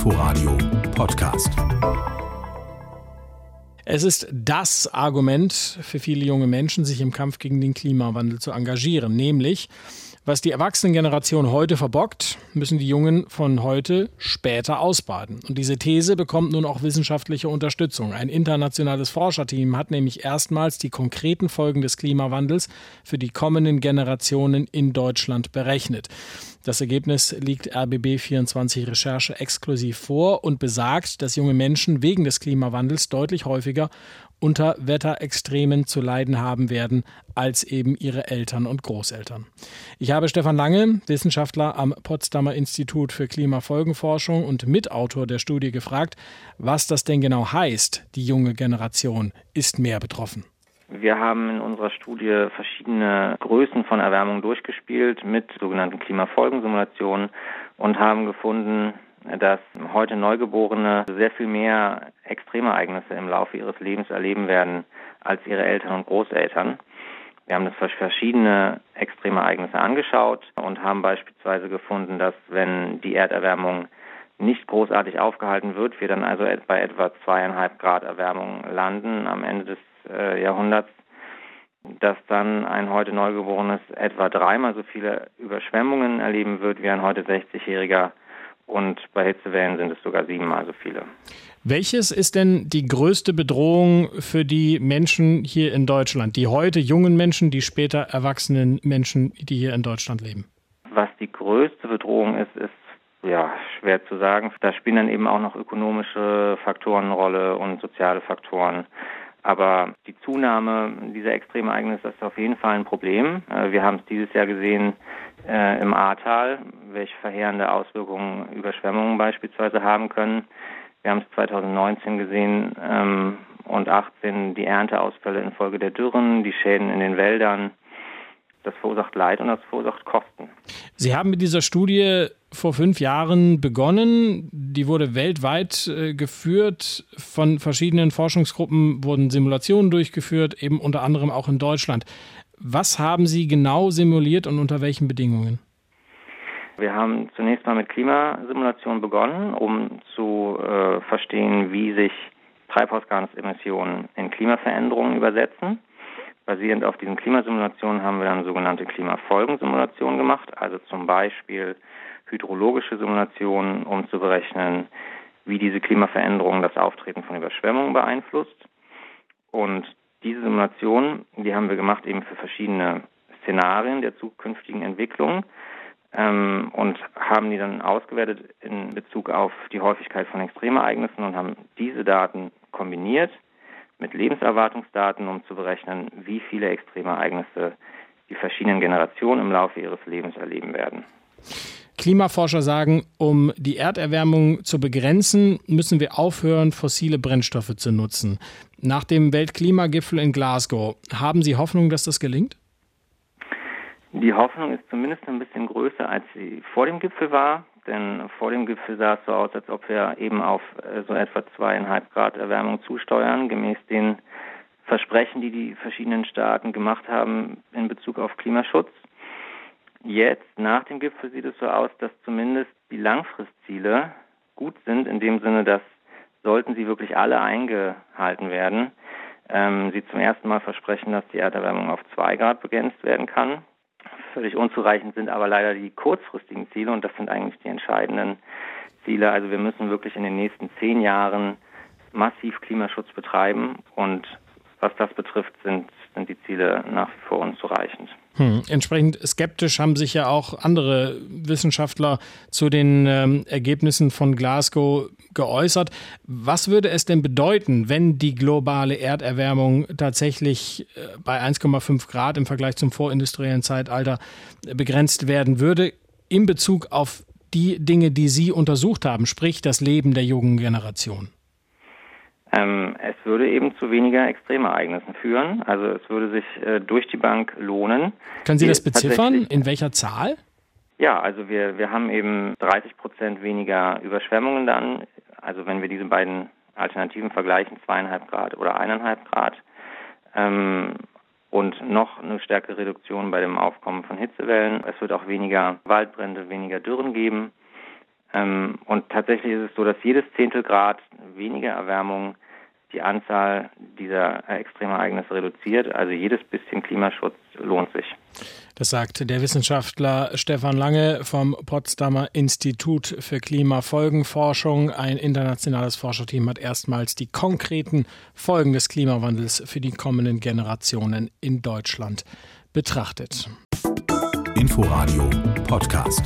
Inforadio Podcast. Es ist das Argument für viele junge Menschen, sich im Kampf gegen den Klimawandel zu engagieren, nämlich was die Erwachsenengeneration heute verbockt, müssen die Jungen von heute später ausbaden. Und diese These bekommt nun auch wissenschaftliche Unterstützung. Ein internationales Forscherteam hat nämlich erstmals die konkreten Folgen des Klimawandels für die kommenden Generationen in Deutschland berechnet. Das Ergebnis liegt RBB24 Recherche exklusiv vor und besagt, dass junge Menschen wegen des Klimawandels deutlich häufiger unter Wetterextremen zu leiden haben werden als eben ihre Eltern und Großeltern. Ich habe Stefan Lange, Wissenschaftler am Potsdamer Institut für Klimafolgenforschung und Mitautor der Studie gefragt, was das denn genau heißt, die junge Generation ist mehr betroffen. Wir haben in unserer Studie verschiedene Größen von Erwärmung durchgespielt mit sogenannten Klimafolgensimulationen und haben gefunden, dass heute Neugeborene sehr viel mehr Extremereignisse im Laufe ihres Lebens erleben werden als ihre Eltern und Großeltern. Wir haben das verschiedene Extremereignisse angeschaut und haben beispielsweise gefunden, dass wenn die Erderwärmung nicht großartig aufgehalten wird, wir dann also bei etwa zweieinhalb Grad Erwärmung landen am Ende des äh, Jahrhunderts, dass dann ein heute Neugeborenes etwa dreimal so viele Überschwemmungen erleben wird wie ein heute 60-Jähriger und bei Hitzewellen sind es sogar siebenmal so viele. Welches ist denn die größte Bedrohung für die Menschen hier in Deutschland, die heute jungen Menschen, die später erwachsenen Menschen, die hier in Deutschland leben? Was die größte Bedrohung ist, ist ja schwer zu sagen. Da spielen dann eben auch noch ökonomische Faktoren eine Rolle und soziale Faktoren. Aber die Zunahme dieser Extremereignisse ist auf jeden Fall ein Problem. Äh, wir haben es dieses Jahr gesehen äh, im Ahrtal, welche verheerende Auswirkungen Überschwemmungen beispielsweise haben können. Wir haben es 2019 gesehen ähm, und 18 die Ernteausfälle infolge der Dürren, die Schäden in den Wäldern. Das verursacht Leid und das verursacht Kosten. Sie haben mit dieser Studie vor fünf Jahren begonnen. Die wurde weltweit äh, geführt. Von verschiedenen Forschungsgruppen wurden Simulationen durchgeführt, eben unter anderem auch in Deutschland. Was haben Sie genau simuliert und unter welchen Bedingungen? Wir haben zunächst mal mit Klimasimulationen begonnen, um zu äh, verstehen, wie sich Treibhausgasemissionen in Klimaveränderungen übersetzen. Basierend auf diesen Klimasimulationen haben wir dann sogenannte Klimafolgensimulationen gemacht, also zum Beispiel hydrologische Simulationen, um zu berechnen, wie diese Klimaveränderung das Auftreten von Überschwemmungen beeinflusst. Und diese Simulation, die haben wir gemacht eben für verschiedene Szenarien der zukünftigen Entwicklung ähm, und haben die dann ausgewertet in Bezug auf die Häufigkeit von Extremereignissen und haben diese Daten kombiniert mit Lebenserwartungsdaten, um zu berechnen, wie viele Extremereignisse die verschiedenen Generationen im Laufe ihres Lebens erleben werden. Klimaforscher sagen, um die Erderwärmung zu begrenzen, müssen wir aufhören, fossile Brennstoffe zu nutzen. Nach dem Weltklimagipfel in Glasgow, haben Sie Hoffnung, dass das gelingt? Die Hoffnung ist zumindest ein bisschen größer, als sie vor dem Gipfel war. Denn vor dem Gipfel sah es so aus, als ob wir eben auf äh, so etwa zweieinhalb Grad Erwärmung zusteuern, gemäß den Versprechen, die die verschiedenen Staaten gemacht haben in Bezug auf Klimaschutz. Jetzt, nach dem Gipfel, sieht es so aus, dass zumindest die Langfristziele gut sind, in dem Sinne, dass sollten sie wirklich alle eingehalten werden, ähm, sie zum ersten Mal versprechen, dass die Erderwärmung auf zwei Grad begrenzt werden kann. Völlig unzureichend sind aber leider die kurzfristigen Ziele und das sind eigentlich die entscheidenden Ziele. Also wir müssen wirklich in den nächsten zehn Jahren massiv Klimaschutz betreiben und was das betrifft, sind, sind die Ziele nach wie vor unzureichend. Hm. Entsprechend skeptisch haben sich ja auch andere Wissenschaftler zu den ähm, Ergebnissen von Glasgow geäußert. Was würde es denn bedeuten, wenn die globale Erderwärmung tatsächlich äh, bei 1,5 Grad im Vergleich zum vorindustriellen Zeitalter begrenzt werden würde in Bezug auf die Dinge, die Sie untersucht haben, sprich das Leben der jungen Generation? Ähm, es würde eben zu weniger Extremereignissen führen. Also es würde sich äh, durch die Bank lohnen. Können Sie das beziffern? In welcher Zahl? Ja, also wir, wir haben eben 30 Prozent weniger Überschwemmungen dann. Also wenn wir diese beiden Alternativen vergleichen, zweieinhalb Grad oder eineinhalb Grad. Ähm, und noch eine stärkere Reduktion bei dem Aufkommen von Hitzewellen. Es wird auch weniger Waldbrände, weniger Dürren geben. Ähm, und tatsächlich ist es so, dass jedes Zehntelgrad weniger Erwärmung die Anzahl dieser äh, Extremereignisse reduziert. Also jedes bisschen Klimaschutz lohnt sich. Das sagt der Wissenschaftler Stefan Lange vom Potsdamer Institut für Klimafolgenforschung. Ein internationales Forscherteam hat erstmals die konkreten Folgen des Klimawandels für die kommenden Generationen in Deutschland betrachtet. Inforadio Podcast.